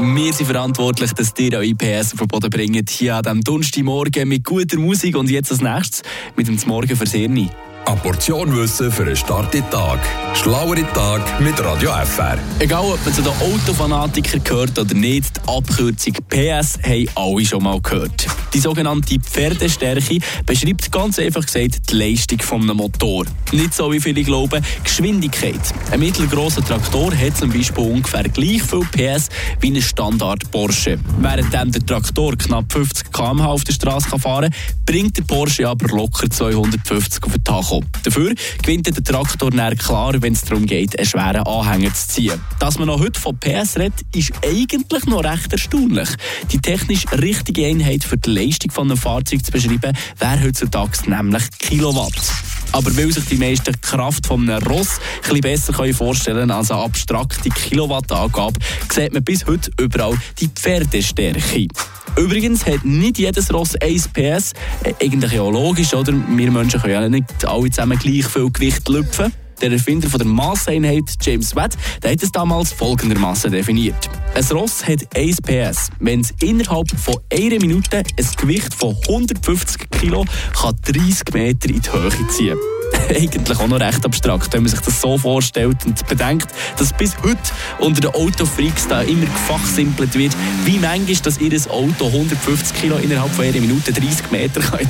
Wir sind verantwortlich, dass ihr eure PS auf den Boden bringt. Hier an diesem Donnerstagmorgen mit guter Musik und jetzt als nächstes mit dem Morgen Sirni. Eine Portion Wissen für einen starken Tag. Schlauere Tag mit Radio FR. Egal, ob man zu den Autofanatikern gehört oder nicht, die Abkürzung PS haben alle schon mal gehört. Die sogenannte Pferdestärke beschreibt ganz einfach gesagt die Leistung eines Motor. Nicht so wie viele glauben, Geschwindigkeit. Ein mittelgroßer Traktor hat zum Beispiel ungefähr gleich viel PS wie ein Standard Porsche. Während der Traktor knapp 50 km/h auf der Straße fahren kann, bringt der Porsche aber locker 250 auf den Tacho. Dafür gewinnt der Traktor klar, wenn es darum geht, einen schweren Anhänger zu ziehen. Dass man noch heute von PS redet, ist eigentlich noch recht erstaunlich. Die technisch richtige Einheit für die Leistung von einem Fahrzeug zu beschreiben, wäre heutzutage nämlich Kilowatt. Aber weil sich die meisten die Kraft von einem Ross ein besser vorstellen können als eine abstrakte Kilowattangabe, sieht man bis heute überall die Pferdestärke. Übrigens hat nicht jedes Ross 1 PS. Äh, eigentlich ja logisch, oder? Wir Menschen können ja nicht alle zusammen gleich viel Gewicht lüpfen. Der Erfinder von der Masseinheit, James Watt, der hat es damals folgendermaßen definiert. Ein Ross hat 1 PS. Wenn es innerhalb von einer Minute ein Gewicht von 150 Kilo kann 30 Meter in die Höhe ziehen. Eigentlich auch noch recht abstrakt, wenn man sich das so vorstellt und bedenkt, dass bis heute unter den Autofreaks da immer gefachsimpelt wird, wie manchmal, dass ihr Auto 150 Kilo innerhalb von einer Minute 30 Meter kann